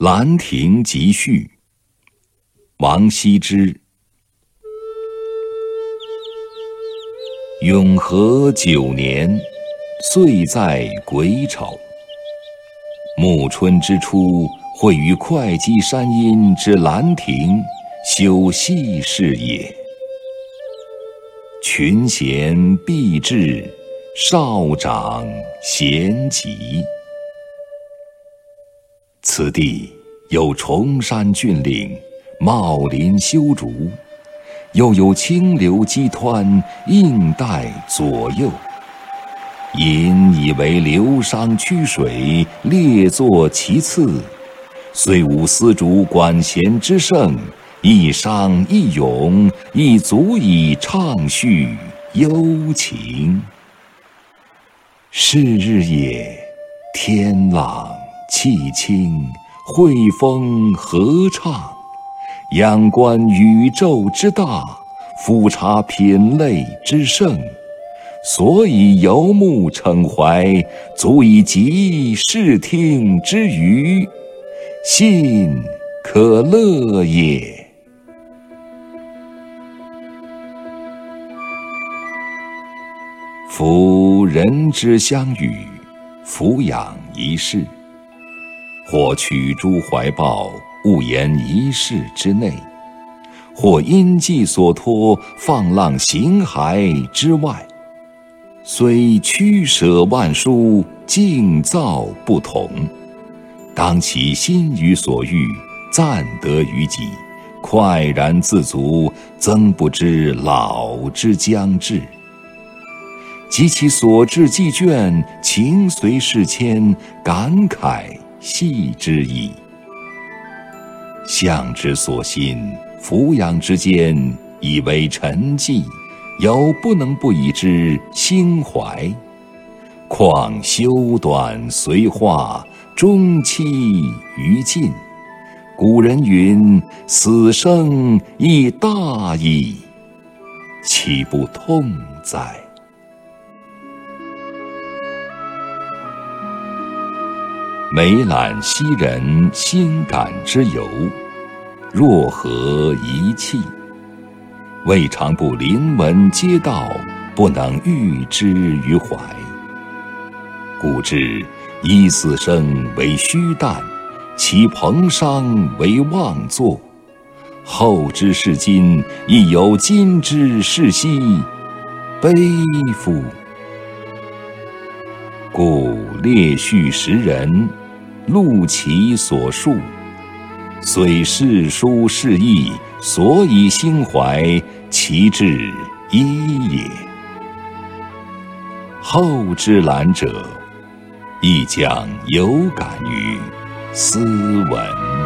兰亭集序，王羲之。永和九年，岁在癸丑。暮春之初，会于会稽山阴之兰亭，修禊事也。群贤毕至，少长咸集。此地有崇山峻岭，茂林修竹，又有清流激湍，映带左右。引以为流觞曲水，列坐其次。虽无丝竹管弦之盛，一觞一咏，亦足以畅叙幽情。是日也，天朗。气清，惠风和畅，仰观宇宙之大，俯察品类之盛，所以游目骋怀，足以极视听之娱，信可乐也。夫人之相与，俯仰一世。或取诸怀抱，悟言一室之内；或因寄所托，放浪形骸之外。虽曲舍万殊，境造不同，当其心于所欲，暂得于己，快然自足，曾不知老之将至。及其所至既倦，情随事迁，感慨。系之矣。向之所欣，俯仰之间，以为沉寂，犹不能不以之心怀。况修短随化，终期于尽。古人云：“死生亦大矣。”岂不痛哉？每览昔人心感之由，若何一气？未尝不临文嗟悼，不能喻之于怀。故知以死生为虚诞，其彭殇为妄作。后之视今，亦有今之视昔，悲夫！故列叙时人，录其所述，虽世殊事异，所以心怀，其志一也。后之览者，亦将有感于斯文。